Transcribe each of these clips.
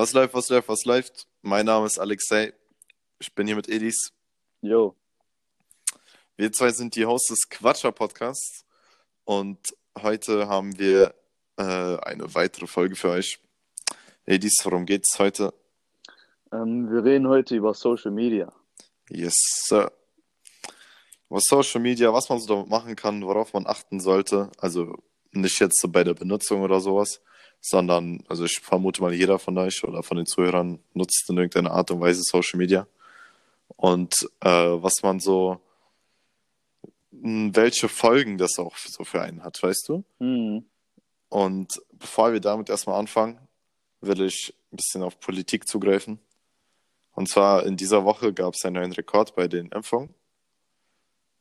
Was läuft, was läuft, was läuft? Mein Name ist Alexei. Ich bin hier mit Edis. Jo. Wir zwei sind die Hosts des Quatscher Podcasts und heute haben wir äh, eine weitere Folge für euch. Edis, worum geht's heute? Ähm, wir reden heute über Social Media. Yes, Sir. Was Social Media, was man so damit machen kann, worauf man achten sollte. Also nicht jetzt so bei der Benutzung oder sowas, sondern, also ich vermute mal, jeder von euch oder von den Zuhörern nutzt in irgendeiner Art und Weise Social Media. Und äh, was man so, mh, welche Folgen das auch so für einen hat, weißt du? Hm. Und bevor wir damit erstmal anfangen, will ich ein bisschen auf Politik zugreifen. Und zwar in dieser Woche gab es einen neuen Rekord bei den Impfungen.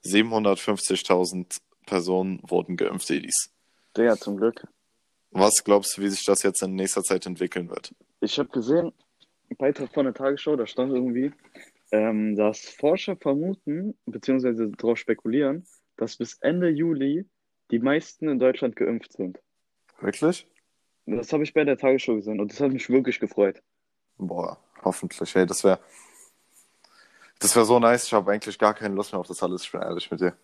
750.000 Personen wurden geimpft, Edis. Digga, zum Glück. Was glaubst du, wie sich das jetzt in nächster Zeit entwickeln wird? Ich habe gesehen, ein Beitrag von der Tagesschau, da stand irgendwie, ähm, dass Forscher vermuten, beziehungsweise darauf spekulieren, dass bis Ende Juli die meisten in Deutschland geimpft sind. Wirklich? Das habe ich bei der Tagesschau gesehen und das hat mich wirklich gefreut. Boah, hoffentlich. Hey, das wäre das wäre so nice. Ich habe eigentlich gar keine Lust mehr auf das alles, ich bin ehrlich mit dir.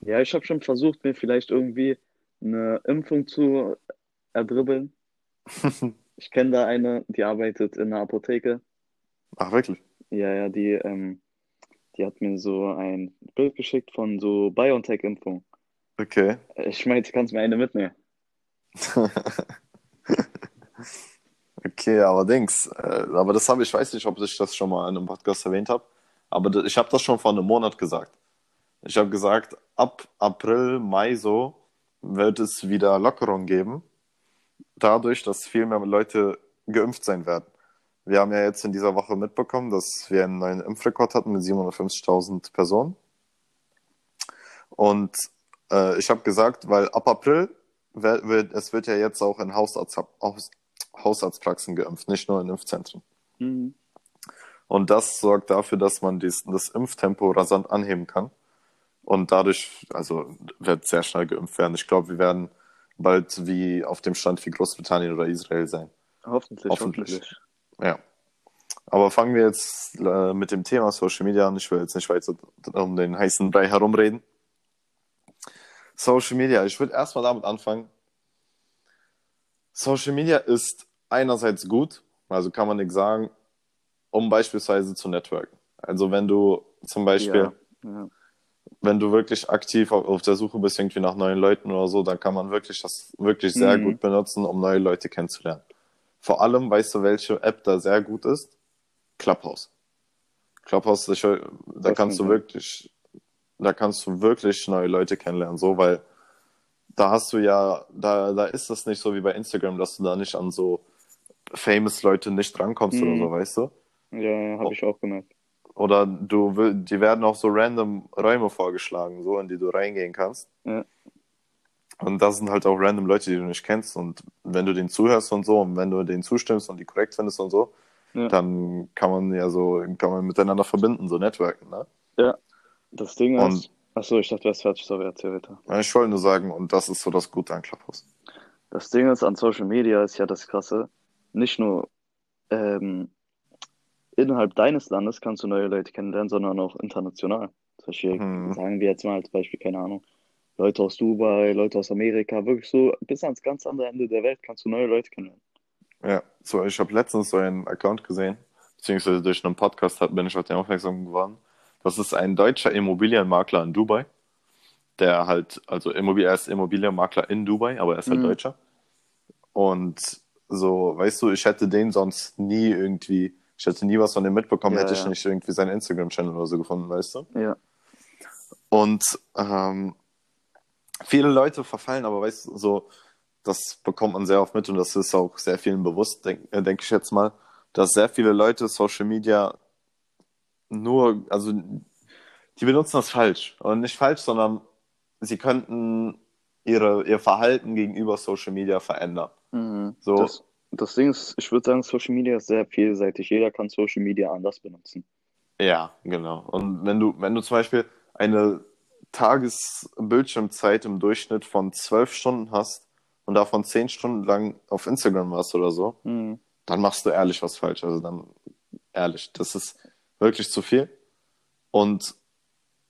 Ja, ich habe schon versucht, mir vielleicht irgendwie eine Impfung zu erdribbeln. Ich kenne da eine, die arbeitet in einer Apotheke. Ach, wirklich? Ja, ja, die, ähm, die hat mir so ein Bild geschickt von so BioNTech-Impfung. Okay. Ich meinte, kannst mir eine mitnehmen. Okay, allerdings. Äh, aber das habe ich, weiß nicht, ob ich das schon mal in einem Podcast erwähnt habe, aber ich habe das schon vor einem Monat gesagt. Ich habe gesagt, ab April, Mai so wird es wieder Lockerung geben, dadurch, dass viel mehr Leute geimpft sein werden. Wir haben ja jetzt in dieser Woche mitbekommen, dass wir einen neuen Impfrekord hatten mit 750.000 Personen. Und äh, ich habe gesagt, weil ab April wird, es wird ja jetzt auch in Hausarzt, Haus, Hausarztpraxen geimpft, nicht nur in Impfzentren. Mhm. Und das sorgt dafür, dass man dies, das Impftempo rasant anheben kann. Und dadurch, also wird sehr schnell geimpft werden. Ich glaube, wir werden bald wie auf dem Stand wie Großbritannien oder Israel sein. Hoffentlich, Hoffentlich. hoffentlich. Ja. Aber fangen wir jetzt äh, mit dem Thema Social Media an. Ich will jetzt nicht weiter um den heißen Brei herumreden. Social Media, ich würde erstmal damit anfangen. Social Media ist einerseits gut, also kann man nichts sagen, um beispielsweise zu networken. Also wenn du zum Beispiel, Ja, ja. Wenn du wirklich aktiv auf, der Suche bist, irgendwie nach neuen Leuten oder so, dann kann man wirklich das wirklich sehr Mhm. gut benutzen, um neue Leute kennenzulernen. Vor allem, weißt du, welche App da sehr gut ist? Clubhouse. Clubhouse, ich, da Das kannst du wirklich, da kannst du wirklich neue Leute kennenlernen, so, weil da hast du ja, da, da ist es nicht so wie bei Instagram, dass du da nicht an so famous Leute nicht rankommst oder Mhm. so, weißt du? Ja, ja, habe ich auch gemerkt. Oder du die werden auch so random Räume vorgeschlagen, so in die du reingehen kannst. Ja. Und das sind halt auch random Leute, die du nicht kennst. Und wenn du denen zuhörst und so, und wenn du denen zustimmst und die korrekt findest und so, Ja. dann kann man ja so, kann man miteinander verbinden, so networken, ne? Das Ding Und- ist, achso, ich dachte, du wärst fertig, sorry, erzähl weiter. Ja, Ich wollte nur sagen, und das ist so das Gute an Clubhouse. Das Ding ist, an Social Media ist ja das Krasse, nicht nur ähm, innerhalb deines Landes kannst du neue Leute kennenlernen, sondern auch international. Zum Beispiel, Hm. sagen wir jetzt mal als Beispiel, keine Ahnung, Leute aus Dubai, Leute aus Amerika, wirklich so bis ans ganz andere Ende der Welt kannst du neue Leute kennenlernen. Ja, so, ich habe letztens so einen Account gesehen, beziehungsweise durch einen Podcast bin ich auf den aufmerksam geworden. Das ist ein deutscher Immobilienmakler in Dubai, der halt, also Immobil er ist Immobilienmakler in Dubai, aber er ist halt Mhm. Deutscher. Und so, weißt du, ich hätte den sonst nie irgendwie, ich hätte nie was von dem mitbekommen, Ja, hätte ich ja. nicht irgendwie seinen Instagram-Channel oder so gefunden, weißt du? Ja. Und ähm, viele Leute verfallen, aber weißt du, so, das bekommt man sehr oft mit und das ist auch sehr vielen bewusst, denke äh, denk ich jetzt mal, dass sehr viele Leute Social Media nur, also die benutzen das falsch. Und nicht falsch, sondern sie könnten ihre, ihr Verhalten gegenüber Social Media verändern. Mhm. So. Das, das Ding ist, ich würde sagen, Social Media ist sehr vielseitig. Jeder kann Social Media anders benutzen. Ja, genau. Und wenn du, wenn du zum Beispiel eine Tagesbildschirmzeit im Durchschnitt von zwölf Stunden hast und davon zehn Stunden lang auf Instagram warst oder so, Mhm. dann machst du ehrlich was falsch. Also dann ehrlich, das ist wirklich zu viel. Und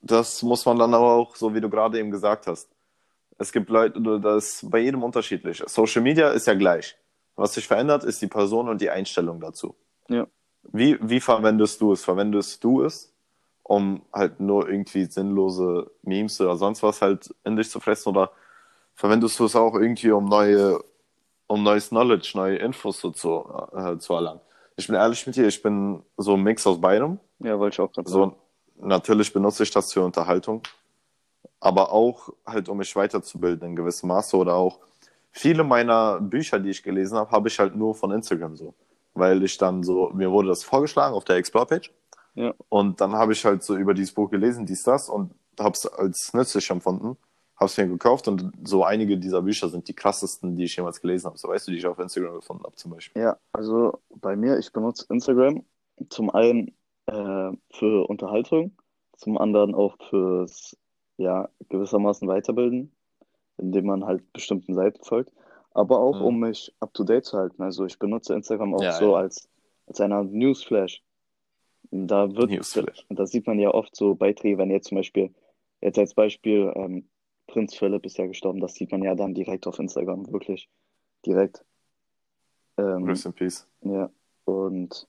das muss man dann aber auch, so wie du gerade eben gesagt hast. Es gibt Leute, das ist bei jedem unterschiedlich. Social Media ist ja gleich. Was sich verändert, ist die Person und die Einstellung dazu. Ja. Wie, wie verwendest du es? Verwendest du es, um halt nur irgendwie sinnlose Memes oder sonst was halt in dich zu fressen? Oder verwendest du es auch irgendwie, um neue, um neues Knowledge, neue Infos so zu, äh, zu erlangen? Ich bin ehrlich mit dir, ich bin so ein Mix aus beidem. Ja, wollte ich auch gerade So, sagen. natürlich benutze ich das zur Unterhaltung, aber auch halt, um mich weiterzubilden in gewissem Maße oder auch viele meiner Bücher, die ich gelesen habe, habe ich halt nur von Instagram so, weil ich dann so, mir wurde das vorgeschlagen auf der Explore-Page Ja. und dann habe ich halt so über dieses Buch gelesen, dies, das und habe es als nützlich empfunden, habe es mir gekauft und so einige dieser Bücher sind die krassesten, die ich jemals gelesen habe, so weißt du, die ich auf Instagram gefunden habe zum Beispiel. Ja, also bei mir, ich benutze Instagram zum einen äh, für Unterhaltung, zum anderen auch fürs, ja, gewissermaßen weiterbilden, indem man halt bestimmten Seiten folgt, aber auch Mhm. um mich up to date zu halten. Also ich benutze Instagram auch Ja, so ja. als, als eine Art Newsflash. Da wird, Newsflash. da sieht man ja oft so Beiträge, wenn jetzt zum Beispiel, jetzt als Beispiel, ähm, Prinz Philipp ist ja gestorben, das sieht man ja dann direkt auf Instagram, wirklich direkt. Ähm, Rest in Peace. ja, und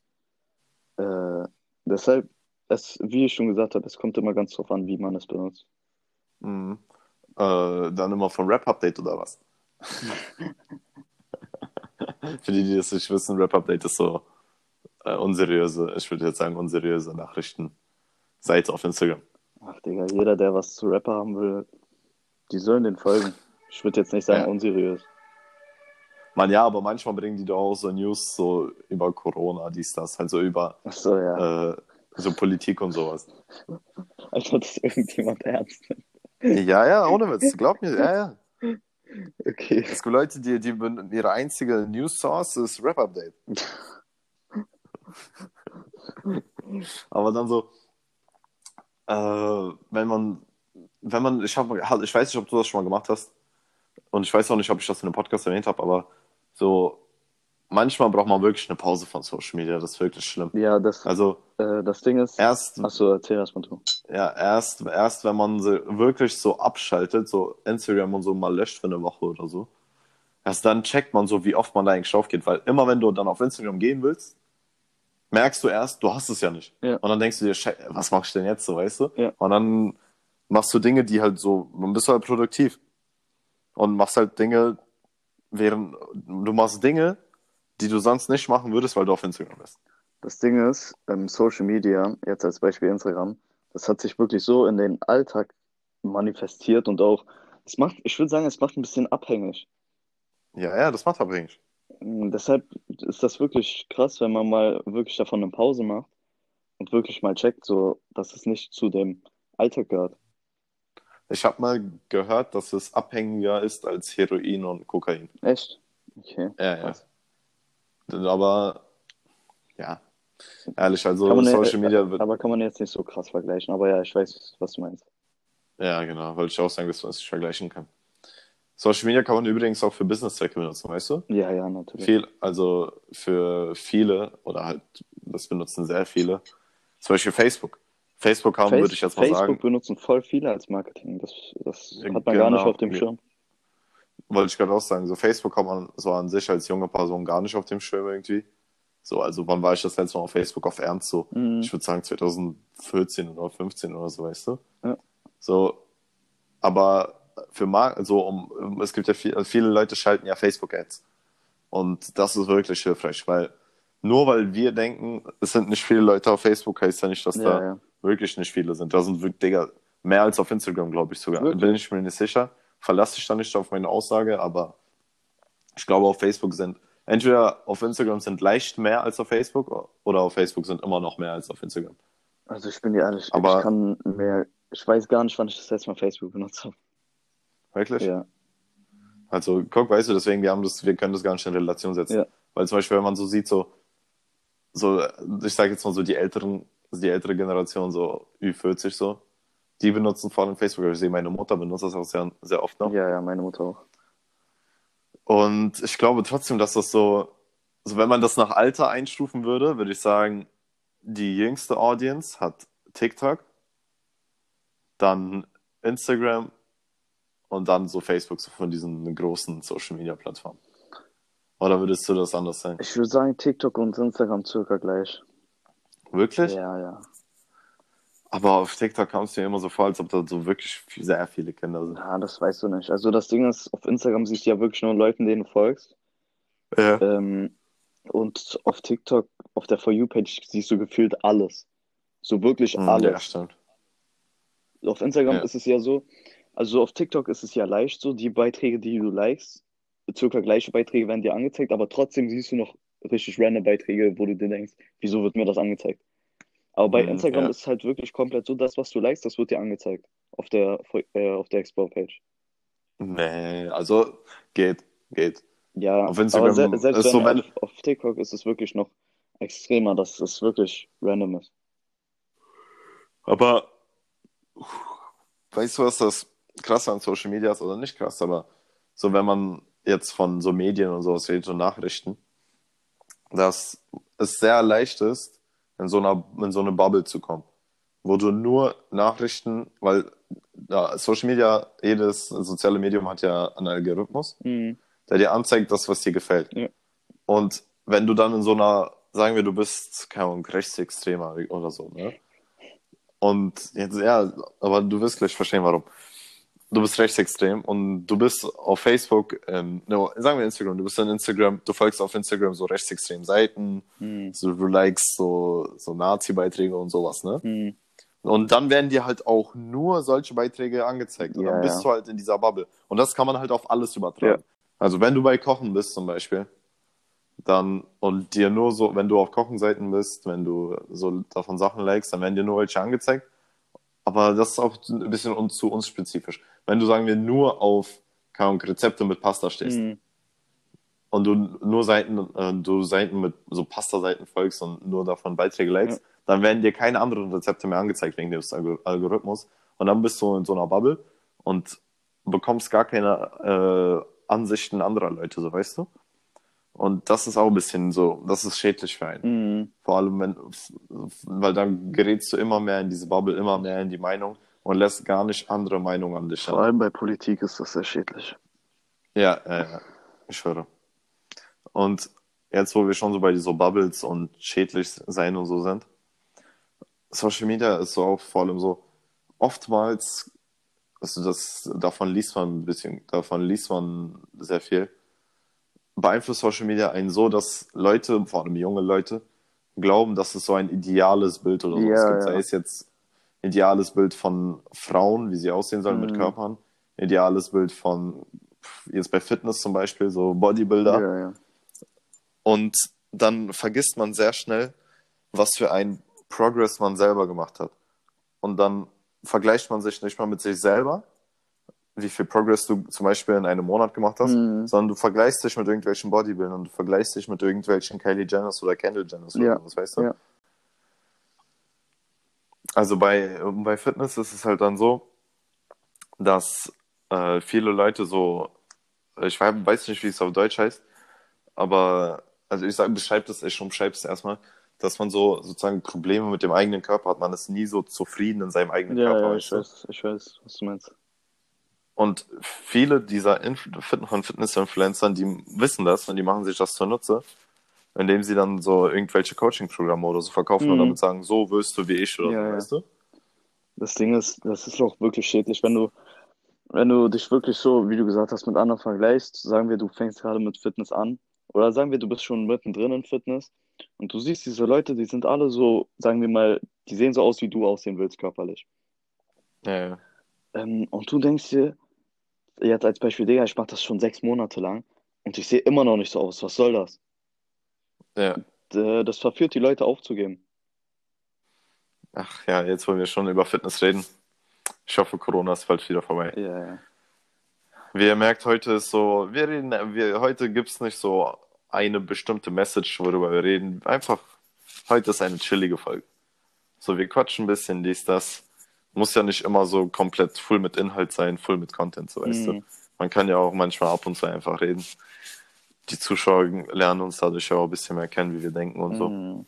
äh, deshalb, es, wie ich schon gesagt habe, es kommt immer ganz drauf an, wie man es benutzt. Mhm. Äh, dann immer von Rap-Update oder was? Für die, die das nicht wissen, Rap-Update ist so äh, unseriöse, ich würde jetzt sagen, unseriöse Nachrichtenseite auf Instagram. Ach, Digga, jeder, der was zu Rapper haben will, die sollen den folgen. Ich würde jetzt nicht sagen Ja. unseriös. Man, ja, aber manchmal bringen die doch auch so News so über Corona, dies, das, halt so über so, ja. äh, so Politik und sowas. Als ob das irgendjemand ernst nimmt. Ja, ja, ohne Witz, glaub mir, ja, ja. Okay. Es gibt Leute, die, die ihre einzige News-Source ist Rap-Update. Aber dann so, äh, wenn man, wenn man, ich, hab, ich weiß nicht, ob du das schon mal gemacht hast und ich weiß auch nicht, ob ich das in einem Podcast erwähnt habe, aber so, manchmal braucht man wirklich eine Pause von Social Media, das ist wirklich schlimm. Ja, das, Also äh, das Ding ist. erst, Achso, erzähl das mal du. ja, erst, erst wenn man sie wirklich so abschaltet, so Instagram und so mal löscht für eine Woche oder so, erst dann checkt man so, wie oft man da eigentlich drauf geht, weil immer wenn du dann auf Instagram gehen willst, merkst du erst, du hast es ja nicht. Ja. Und dann denkst du dir, was mach ich denn jetzt so, weißt du? Ja. Und dann machst du Dinge, die halt so, dann bist du halt produktiv. Und machst halt Dinge, während, du machst Dinge, die du sonst nicht machen würdest, weil du auf Instagram bist. Das Ding ist, ähm, Social Media, jetzt als Beispiel Instagram, das hat sich wirklich so in den Alltag manifestiert und auch, es macht, ich würde sagen, es macht ein bisschen abhängig. Ja, ja, das macht abhängig. Mm, Deshalb ist das wirklich krass, wenn man mal wirklich davon eine Pause macht und wirklich mal checkt, so, dass es nicht zu dem Alltag gehört. Ich habe mal gehört, dass es abhängiger ist als Heroin und Kokain. Echt? Okay. Ja, ja. Krass. Aber ja, ehrlich, also ja- Social Media wird. Aber kann man jetzt nicht so krass vergleichen. Aber ja, ich weiß, was du meinst. Ja, genau, wollte ich auch sagen, dass man es nicht vergleichen kann. Social Media kann man übrigens auch für Business-Zwecke benutzen, weißt du? Ja, ja, natürlich. Viel, also für viele, oder halt, das benutzen sehr viele. Zum Beispiel Facebook. Facebook haben, Face- würde ich jetzt mal Facebook sagen, benutzen voll viele als Marketing. Das, das hat man gar nicht genau. auf dem. Schirm. Wollte ich gerade auch sagen, so Facebook kann man so an sich als junge Person gar nicht auf dem Schirm irgendwie. So, also wann war ich das letzte Mal auf Facebook auf Ernst so? Mhm. Ich würde sagen 2014 oder 15 oder so, weißt du? Ja. So, aber für Mar so um, es gibt ja viel, viele Leute schalten ja Facebook-Ads. Und das ist wirklich hilfreich, weil nur weil wir denken, es sind nicht viele Leute auf Facebook, heißt ja nicht, dass Ja, da ja. wirklich nicht viele sind. Da sind wirklich, Digga, mehr als auf Instagram, glaube ich sogar. Wirklich? Bin ich mir nicht sicher. Verlasse ich da nicht auf meine Aussage, aber ich glaube, auf Facebook sind, entweder auf Instagram sind leicht mehr als auf Facebook oder auf Facebook sind immer noch mehr als auf Instagram. Also ich bin dir ehrlich, Aber- ich kann mehr, ich weiß gar nicht, wann ich das letzte Mal Facebook benutzt habe. Wirklich? Ja. Also, guck, weißt du, deswegen, wir haben das, wir können das gar nicht in Relation setzen. Ja. Weil zum Beispiel, wenn man so sieht, so, so, ich sage jetzt mal so, die älteren, also die ältere Generation, so Ü40 so, die benutzen vor allem Facebook. Ich sehe, meine Mutter benutzt das auch sehr, sehr oft noch. Ja, ja, meine Mutter auch. Und ich glaube trotzdem, dass das so, also wenn man das nach Alter einstufen würde, würde ich sagen, die jüngste Audience hat TikTok, dann Instagram und dann so Facebook, so von diesen großen Social Media Plattformen. Oder würdest du das anders sehen? Ich würde sagen, TikTok und Instagram circa gleich. Wirklich? Ja, ja. Aber auf TikTok kam es dir immer so vor, als ob da so wirklich sehr viele Kinder sind. Ja, das weißt du nicht. Also das Ding ist, auf Instagram siehst du ja wirklich nur Leuten, denen du folgst. Ja. Ähm, und auf TikTok, auf der For You-Page, siehst du gefühlt alles. So wirklich Hm, alles. Ja, stimmt. Auf Instagram Ja. ist es ja so, also auf TikTok ist es ja leicht so, die Beiträge, die du likest, circa gleiche Beiträge werden dir angezeigt, aber trotzdem siehst du noch richtig random Beiträge, wo du dir denkst, wieso wird mir das angezeigt? Aber bei Mhm, Instagram ja. ist es halt wirklich komplett so, das, was du likest, das wird dir angezeigt auf der, äh, auf der Explore-Page. Nee, also geht, geht. Ja, Auf Instagram aber se selbst ist wenn, so, wenn- auf, auf TikTok ist es wirklich noch extremer, dass es wirklich random ist. Aber weißt du, was das krasse an Social Media ist oder nicht krass, aber so wenn man jetzt von so Medien und sowas redet und Nachrichten, dass es sehr leicht ist, in so einer in so eine Bubble zu kommen, wo du nur Nachrichten, weil ja, Social Media, jedes soziale Medium hat ja einen Algorithmus, Mhm. der dir anzeigt, das, was dir gefällt. Ja. Und wenn du dann in so einer, sagen wir, du bist, keine Ahnung, Rechtsextremer oder so, ne? Und jetzt, ja, aber du wirst gleich verstehen, warum. Du bist rechtsextrem und du bist auf Facebook, ähm, no, sagen wir Instagram, du bist in Instagram, du folgst auf Instagram so rechtsextremen Seiten, Mhm. so, du likest so, so Nazi-Beiträge und sowas, ne? Mhm. Und dann werden dir halt auch nur solche Beiträge angezeigt. Und Ja, dann bist ja. du halt in dieser Bubble. Und das kann man halt auf alles übertragen. Also wenn du bei Kochen bist zum Beispiel, dann und dir nur so, wenn du auf Kochenseiten bist, wenn du so davon Sachen likest, dann werden dir nur welche angezeigt. Aber das ist auch ein bisschen un zu uns spezifisch. Wenn du, sagen wir, nur auf Ahnung, Rezepte mit Pasta stehst Mhm. und du nur Seiten, äh, du Seiten mit so Pasta-Seiten folgst und nur davon Beiträge likest, dann werden dir keine anderen Rezepte mehr angezeigt wegen des Algor- Algorithmus. Und dann bist du in so einer Bubble und bekommst gar keine äh, Ansichten anderer Leute, so weißt du? Und das ist auch ein bisschen so, das ist schädlich für einen. Mhm. Vor allem, wenn, weil dann gerätst du immer mehr in diese Bubble, immer mehr in die Meinung und lässt gar nicht andere Meinungen an dich Vor allem bei Politik ist das sehr schädlich. Ja, ja, ja, ich schwöre. Und jetzt, wo wir schon so bei so Bubbles und schädlich sein und so sind, Social Media ist so auch vor allem so, oftmals, also das, davon liest man ein bisschen, davon liest man sehr viel, beeinflusst Social Media einen so, dass Leute, vor allem junge Leute, glauben, dass es so ein ideales Bild oder so Ja, gibt. ja. Sei es jetzt ideales Bild von Frauen, wie sie aussehen sollen mit Mhm. Körpern, ideales Bild von, jetzt bei Fitness zum Beispiel, so Bodybuilder. Ja, ja. Und dann vergisst man sehr schnell, was für ein Progress man selber gemacht hat. Und dann vergleicht man sich nicht mal mit sich selber, wie viel Progress du zum Beispiel in einem Monat gemacht hast, Mhm. sondern du vergleichst dich mit irgendwelchen Bodybuildern, du vergleichst dich mit irgendwelchen Kylie Jenners oder Kendall Jenners Ja. oder was, weißt du? Ja. Also bei, bei Fitness ist es halt dann so, dass äh, viele Leute so, ich weiß nicht, wie es auf Deutsch heißt, aber also ich sage, beschreib das, ich umschreibe es erstmal, dass man so sozusagen Probleme mit dem eigenen Körper hat. Man ist nie so zufrieden in seinem eigenen Ja, Körper. ja, ich weiß, ich weiß, was du meinst. Und viele dieser Inf von Fitness-Influencern, die wissen das und die machen sich das zunutze, indem sie dann so irgendwelche Coaching-Programme oder so verkaufen und Mhm. damit sagen, so wirst du wie ich oder Ja, so, weißt du? Das Ding ist, das ist auch wirklich schädlich, wenn du, wenn du dich wirklich so, wie du gesagt hast, mit anderen vergleichst. Sagen wir, du fängst gerade mit Fitness an. Oder sagen wir, du bist schon mittendrin in Fitness. Und du siehst diese Leute, die sind alle so, sagen wir mal, die sehen so aus, wie du aussehen willst, körperlich. Ja, ja. Ähm, und du denkst dir, jetzt als Beispiel, Digga, ich mach das schon sechs Monate lang und ich sehe immer noch nicht so aus. Was soll das? ja. Das verführt die Leute aufzugeben. Ach ja, jetzt wollen wir schon über Fitness reden. Ich hoffe, Corona ist bald wieder vorbei. Ja, ja. Wie ihr merkt, heute ist so, wir reden, wir, heute gibt es nicht so eine bestimmte Message, worüber wir reden. Einfach, heute ist eine chillige Folge. So, wir quatschen ein bisschen, dies, das. Muss ja nicht immer so komplett full mit Inhalt sein, full mit Content, so weißt du. Mhm. Man kann ja auch manchmal ab und zu einfach reden. die Zuschauer lernen uns dadurch auch ein bisschen mehr kennen, wie wir denken und so. Mhm.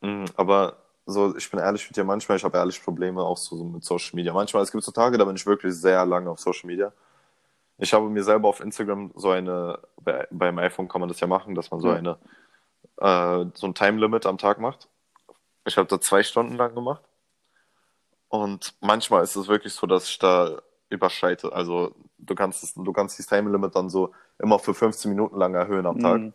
Mhm, Aber so, ich bin ehrlich mit dir, manchmal, ich habe ehrlich Probleme auch so, so mit Social Media. Manchmal, es gibt so Tage, da bin ich wirklich sehr lange auf Social Media. Ich habe mir selber auf Instagram so eine, bei, beim iPhone kann man das ja machen, dass man so Ja. eine, äh, so ein Time Limit am Tag macht. Ich habe da zwei Stunden lang gemacht. Und manchmal ist es wirklich so, dass ich da überschreite. Also du kannst es, du kannst dieses Time Limit dann so immer für 15 Minuten lang erhöhen am Tag. Mhm.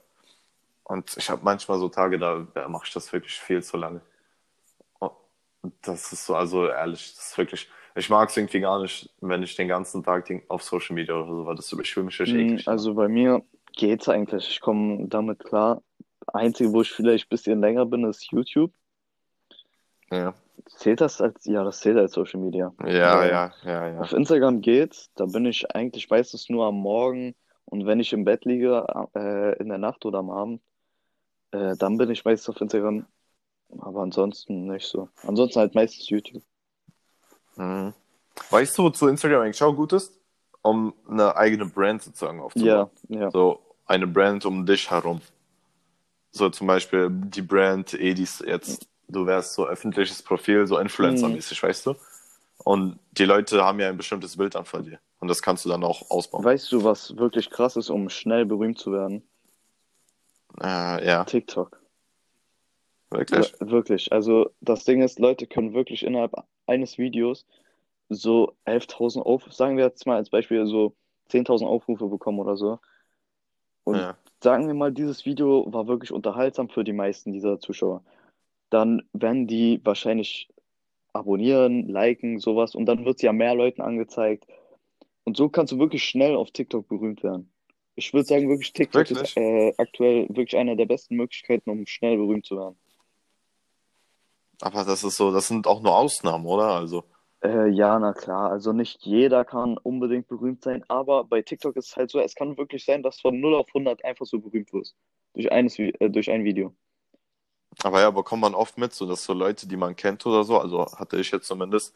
Und ich habe manchmal so Tage, da, da mache ich das wirklich viel zu lange. Und das ist so, also ehrlich, das ist wirklich, ich mag es irgendwie gar nicht, wenn ich den ganzen Tag auf Social Media oder so, weil das ich fühle mich Mhm, eklig. Also bei mir geht's eigentlich. Ich komme damit klar. Einzige, wo ich vielleicht ein bisschen länger bin, ist YouTube. Ja, Zählt das als, ja, das zählt als Social Media. ja, Ja. ja, ja, ja. Auf Instagram geht's, da bin ich eigentlich meistens nur am Morgen und wenn ich im Bett liege, äh, in der Nacht oder am Abend, äh, dann bin ich meistens auf Instagram. Aber ansonsten nicht so. Ansonsten halt meistens YouTube. Mhm. Weißt du, wozu Instagram eigentlich auch gut ist? Um eine eigene Brand sozusagen aufzubauen. Ja, ja. So eine Brand um dich herum. So zum Beispiel die Brand Edis jetzt, du wärst so öffentliches Profil, so Influencer-mäßig, weißt du? Und die Leute haben ja ein bestimmtes Bild dann von dir. Und das kannst du dann auch ausbauen. Weißt du, was wirklich krass ist, um schnell berühmt zu werden? Äh, ja, TikTok. wirklich? Wir- Wirklich. Also das Ding ist, Leute können wirklich innerhalb eines Videos so 11.000 Aufrufe, sagen wir jetzt mal als Beispiel so 10.000 Aufrufe bekommen oder so. Und Ja. sagen wir mal, dieses Video war wirklich unterhaltsam für die meisten dieser Zuschauer. Dann werden die wahrscheinlich abonnieren, liken, sowas und dann wird es ja mehr Leuten angezeigt. Und so kannst du wirklich schnell auf TikTok berühmt werden. Ich würde sagen, wirklich TikTok Wirklich? ist äh, aktuell wirklich eine der besten Möglichkeiten, um schnell berühmt zu werden. Aber das ist so, das sind auch nur Ausnahmen, oder? Also, Äh, ja, na klar. Also nicht jeder kann unbedingt berühmt sein, aber bei TikTok ist es halt so, es kann wirklich sein, dass von 0 auf 100 einfach so berühmt wirst. Durch eines, äh, durch ein Video. Aber ja, bekommt man oft mit, so dass so Leute, die man kennt oder so, also hatte ich jetzt zumindest,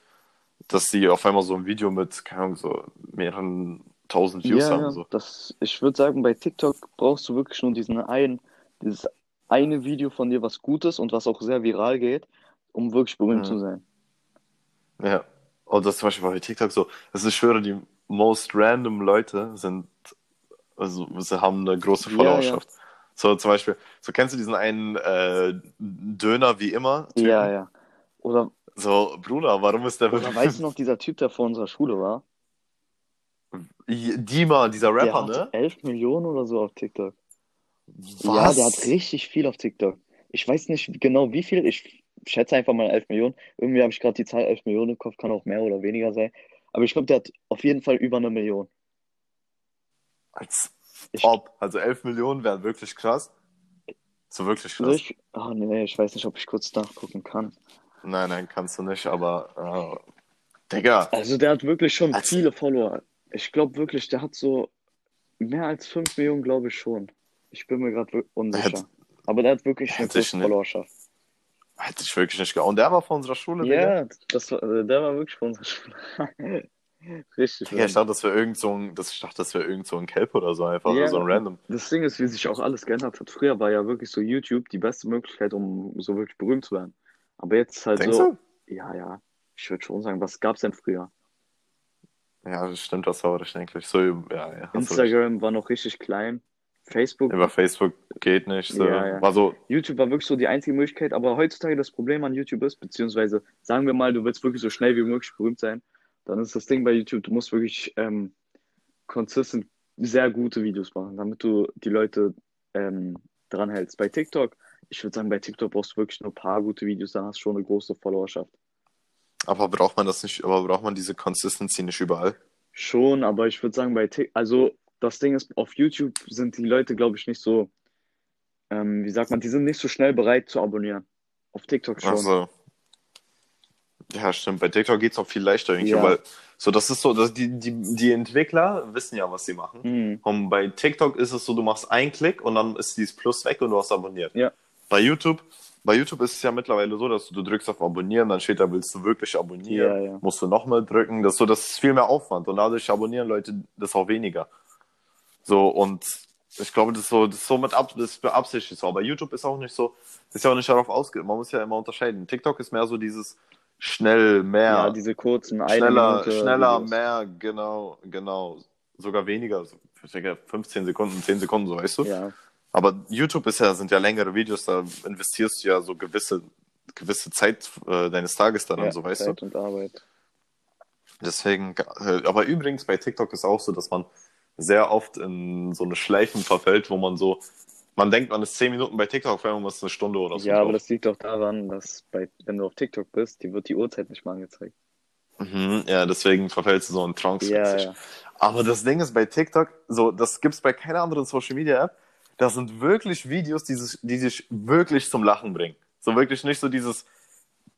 dass sie auf einmal so ein Video mit, keine Ahnung, so mehreren tausend Views Ja, haben. ja. So. Das, ich würde sagen, bei TikTok brauchst du wirklich nur diesen einen, dieses eine Video von dir, was gut ist und was auch sehr viral geht, um wirklich berühmt Mhm. zu sein. Ja. Und das zum Beispiel bei TikTok so, also ich schwöre, die most random Leute sind, also sie haben eine große Ja, Followerschaft. So zum Beispiel, so kennst du diesen einen äh, Döner wie immer? Typen? Ja, ja. Oder, So, Bruder, warum ist der oder weißt du noch, dieser Typ, der vor unserer Schule war? Dima, dieser Der Rapper, hat ne? 11 Millionen oder so auf TikTok. Ja, Was? der hat richtig viel auf TikTok. Ich weiß nicht genau wie viel, ich schätze einfach mal 11 Millionen. Irgendwie habe ich gerade die Zahl 11 Millionen im Kopf, kann auch mehr oder weniger sein. Aber ich glaube, der hat auf jeden Fall über eine Million. Als Ich, ob. Also 11 Millionen wären wirklich krass. So wirklich krass. ich, ah, nee, ich weiß nicht, ob ich kurz nachgucken kann. Nein, nein, kannst du nicht, aber äh, Digga, Also der hat wirklich schon Als- viele Follower. Ich glaube wirklich, der hat so mehr als 5 Millionen, glaube ich schon. Ich bin mir gerade unsicher. Hätte- Aber der hat wirklich eine große nicht. Followerschaft. hätte ich wirklich nicht gehabt. Und der war von unserer Schule, Digga. Ja, das war, äh, der war wirklich von unserer Schule. Richtig. Digga, ich dachte, das wäre irgend so ein, das, ich dachte, das wäre irgend so ein Kelp oder so einfach, Ja. so ein random. Das Ding ist, wie sich auch alles geändert hat. Früher war ja wirklich so YouTube die beste Möglichkeit, um so wirklich berühmt zu werden. Aber jetzt ist halt Denkst so, du? ja, ja, ich würde schon sagen, was gab's denn früher? Ja, das stimmt, das war ich eigentlich. So, ja, ja. Instagram war noch richtig klein. Facebook, Über Facebook geht nicht. So. Ja, ja. War so, YouTube war wirklich so die einzige Möglichkeit. Aber heutzutage das Problem an YouTube ist, beziehungsweise sagen wir mal, du willst wirklich so schnell wie möglich berühmt sein, dann ist das Ding bei YouTube, du musst wirklich ähm, consistent sehr gute Videos machen, damit du die Leute ähm, dran hältst. Bei TikTok, ich würde sagen, bei TikTok brauchst du wirklich nur ein paar gute Videos, dann hast du schon eine große Followerschaft. aber braucht man das nicht, aber braucht man diese Consistency nicht überall? Schon, aber ich würde sagen, bei TikTok, also das Ding ist, auf YouTube sind die Leute, glaube ich, nicht so, ähm, wie sagt man, die sind nicht so schnell bereit zu abonnieren. Auf TikTok schon. Also, ja, stimmt. Bei TikTok geht es auch viel leichter irgendwie, Ja. weil so, das ist so, dass die, die, die Entwickler wissen ja, was sie machen. Hm. Und bei TikTok ist es so, du machst einen Klick und dann ist dieses Plus weg und du hast abonniert. Ja. Bei YouTube, bei YouTube ist es ja mittlerweile so, dass du, du drückst auf Abonnieren, dann steht da, willst du wirklich abonnieren? Ja, ja. Musst du nochmal drücken. Das ist so, das ist viel mehr Aufwand und dadurch abonnieren Leute das auch weniger. So, und ich glaube, das ist so, das ist so mit ab, das beabsichtigt so. Aber YouTube ist auch nicht so, ist ja auch nicht darauf ausgelegt. Man muss ja immer unterscheiden. TikTok ist mehr so dieses schnell, mehr. Ja, diese kurzen, eine schneller, Minute schneller, Videos. mehr, genau, genau. Sogar weniger, so, ich denke 15 Sekunden, 10 Sekunden, so weißt du. Ja, Aber YouTube ist ja, sind ja längere Videos, da investierst du ja so gewisse, gewisse Zeit äh, deines Tages daran, ja so weißt Zeit du. und Arbeit. Deswegen, äh, aber übrigens bei TikTok ist auch so, dass man sehr oft in so eine Schleifen verfällt, wo man so, man denkt, man ist 10 Minuten bei TikTok, einmal muss es eine Stunde oder so. Ja, aber drauf. das liegt doch daran, dass bei, wenn du auf TikTok bist, die wird die Uhrzeit nicht mal angezeigt. Mhm, ja, deswegen verfällst du so in Trance. Ja, ja. Aber das Ding ist bei TikTok, so, das gibt's bei keiner anderen Social Media App. Das sind wirklich Videos, die, sich- die dich wirklich zum Lachen bringen. So wirklich nicht so dieses,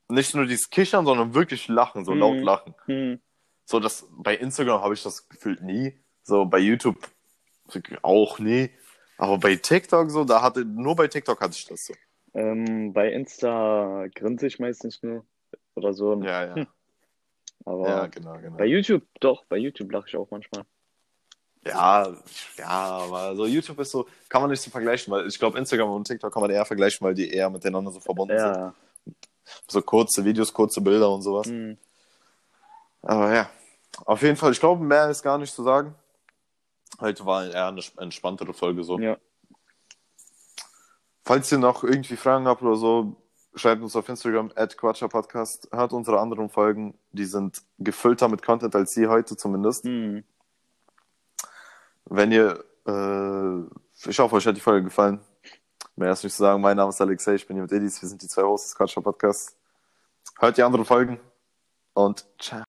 nicht nur dieses Kichern, sondern wirklich Lachen, so Mhm. laut Lachen. Hm. So, das, bei Instagram habe ich das gefühlt nie. So, bei YouTube auch nie. Aber bei TikTok so, da hatte, nur bei TikTok hatte ich das so. Ähm, bei Insta grinse ich meistens nur oder so. Ja, ja. Aber Ja, genau, genau. bei YouTube, doch, bei YouTube lache ich auch manchmal. Ja, ja, aber so YouTube ist so, kann man nicht so vergleichen, weil ich glaube, Instagram und TikTok kann man eher vergleichen, weil die eher miteinander so verbunden sind. Ja. So kurze Videos, kurze Bilder und sowas. Hm. Aber ja, auf jeden Fall, ich glaube, mehr ist gar nicht zu sagen. Heute war eher eine entspanntere Folge so. Ja. Falls ihr noch irgendwie Fragen habt oder so, schreibt uns auf Instagram, at Podcast. Hört unsere anderen Folgen, die sind gefüllter mit Content als sie heute zumindest. Hm. Wenn ihr, äh, ich hoffe, euch hat die Folge gefallen. Mehr ist nicht zu sagen. Mein Name ist Alexei, ich bin hier mit Edis. Wir sind die zwei Hosts des Quatscher Podcasts. Hört die anderen Folgen und ciao.